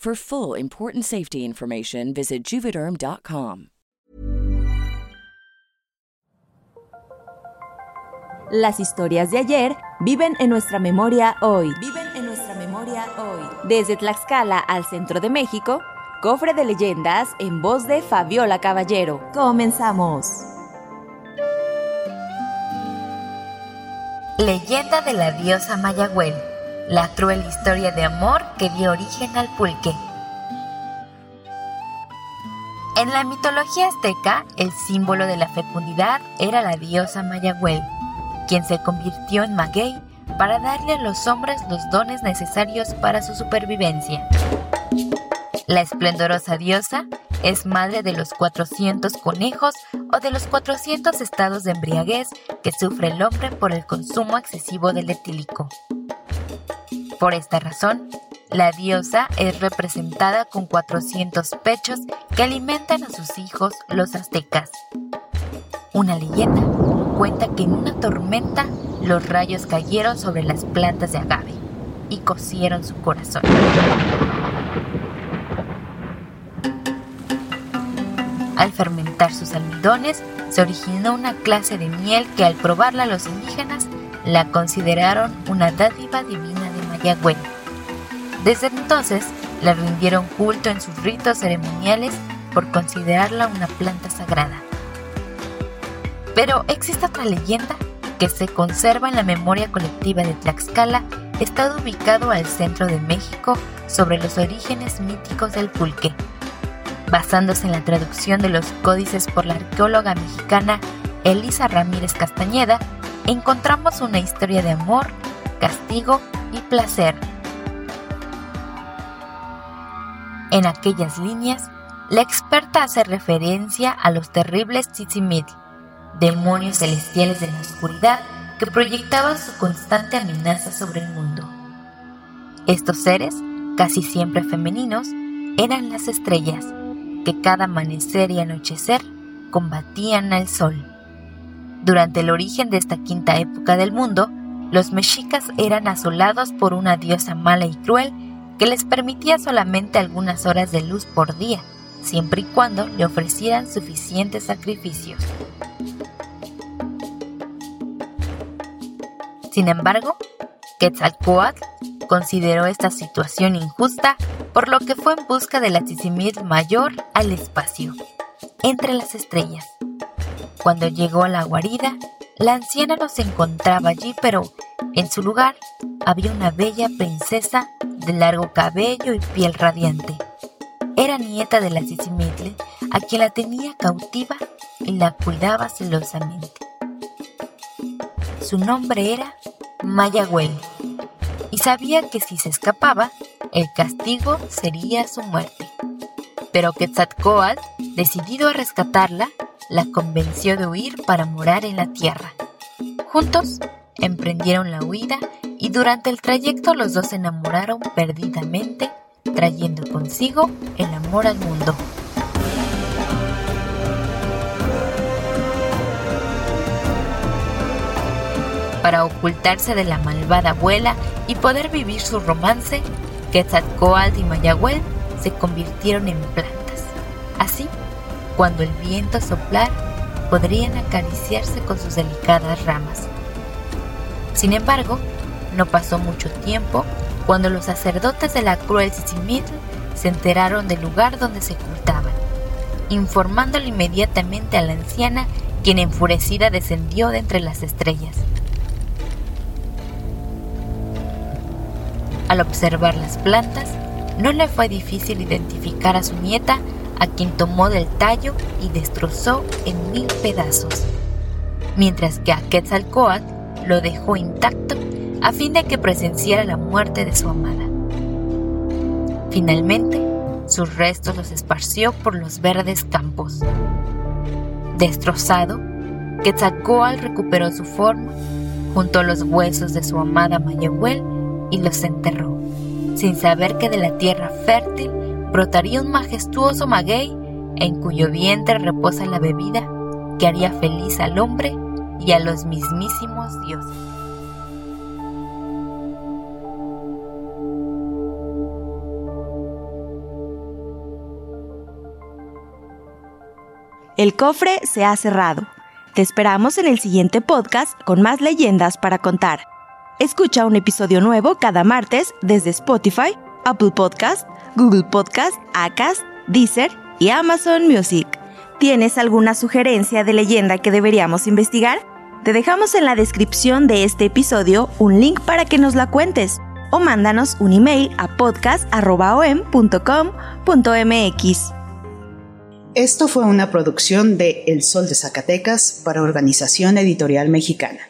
For full important safety information, visit juvederm.com. Las historias de ayer viven en nuestra memoria hoy. Viven en nuestra memoria hoy. Desde Tlaxcala al centro de México, cofre de leyendas en voz de Fabiola Caballero. Comenzamos. Leyenda de la diosa Mayagüel, la cruel historia de amor que dio origen al pulque. En la mitología azteca, el símbolo de la fecundidad era la diosa Mayagüel, quien se convirtió en maguey para darle a los hombres los dones necesarios para su supervivencia. La esplendorosa diosa es madre de los 400 conejos o de los 400 estados de embriaguez que sufre el hombre por el consumo excesivo del etílico. Por esta razón, la diosa es representada con 400 pechos que alimentan a sus hijos los aztecas. Una leyenda cuenta que en una tormenta los rayos cayeron sobre las plantas de agave y cosieron su corazón. Al fermentar sus almidones, se originó una clase de miel que al probarla los indígenas la consideraron una dádiva divina de Mayagüel. Desde entonces, le rindieron culto en sus ritos ceremoniales por considerarla una planta sagrada. Pero existe otra leyenda que se conserva en la memoria colectiva de Tlaxcala, estado ubicado al centro de México sobre los orígenes míticos del pulque. Basándose en la traducción de los códices por la arqueóloga mexicana Elisa Ramírez Castañeda, encontramos una historia de amor, castigo y placer. En aquellas líneas, la experta hace referencia a los terribles Tzitzimit, demonios celestiales de la oscuridad que proyectaban su constante amenaza sobre el mundo. Estos seres, casi siempre femeninos, eran las estrellas, que cada amanecer y anochecer combatían al sol. Durante el origen de esta quinta época del mundo, los mexicas eran asolados por una diosa mala y cruel que les permitía solamente algunas horas de luz por día, siempre y cuando le ofrecieran suficientes sacrificios. Sin embargo, Quetzalcoatl consideró esta situación injusta, por lo que fue en busca de la mayor al espacio, entre las estrellas. Cuando llegó a la guarida, la anciana no se encontraba allí, pero en su lugar había una bella princesa de largo cabello y piel radiante. Era nieta de la Tzitzimitl, a quien la tenía cautiva y la cuidaba celosamente. Su nombre era Mayagüel y sabía que si se escapaba, el castigo sería su muerte. Pero Quetzalcoatl, decidido a rescatarla, la convenció de huir para morar en la tierra. Juntos emprendieron la huida y durante el trayecto los dos se enamoraron perdidamente, trayendo consigo el amor al mundo. Para ocultarse de la malvada abuela y poder vivir su romance, Quetzalcoatl y Mayagüel se convirtieron en plantas. Así, cuando el viento soplar, podrían acariciarse con sus delicadas ramas. Sin embargo, No pasó mucho tiempo cuando los sacerdotes de la cruel Sisimitl se enteraron del lugar donde se ocultaban, informándole inmediatamente a la anciana, quien enfurecida descendió de entre las estrellas. Al observar las plantas, no le fue difícil identificar a su nieta, a quien tomó del tallo y destrozó en mil pedazos, mientras que a Quetzalcoatl lo dejó intacto a fin de que presenciara la muerte de su amada. Finalmente, sus restos los esparció por los verdes campos. Destrozado, Quetzalcoatl recuperó su forma, juntó los huesos de su amada Mayahuel y los enterró, sin saber que de la tierra fértil brotaría un majestuoso maguey en cuyo vientre reposa la bebida que haría feliz al hombre y a los mismísimos dioses. El cofre se ha cerrado. Te esperamos en el siguiente podcast con más leyendas para contar. Escucha un episodio nuevo cada martes desde Spotify, Apple Podcast, Google Podcast, Acast, Deezer y Amazon Music. ¿Tienes alguna sugerencia de leyenda que deberíamos investigar? Te dejamos en la descripción de este episodio un link para que nos la cuentes o mándanos un email a podcast.om.com.mx. Esto fue una producción de El Sol de Zacatecas para Organización Editorial Mexicana.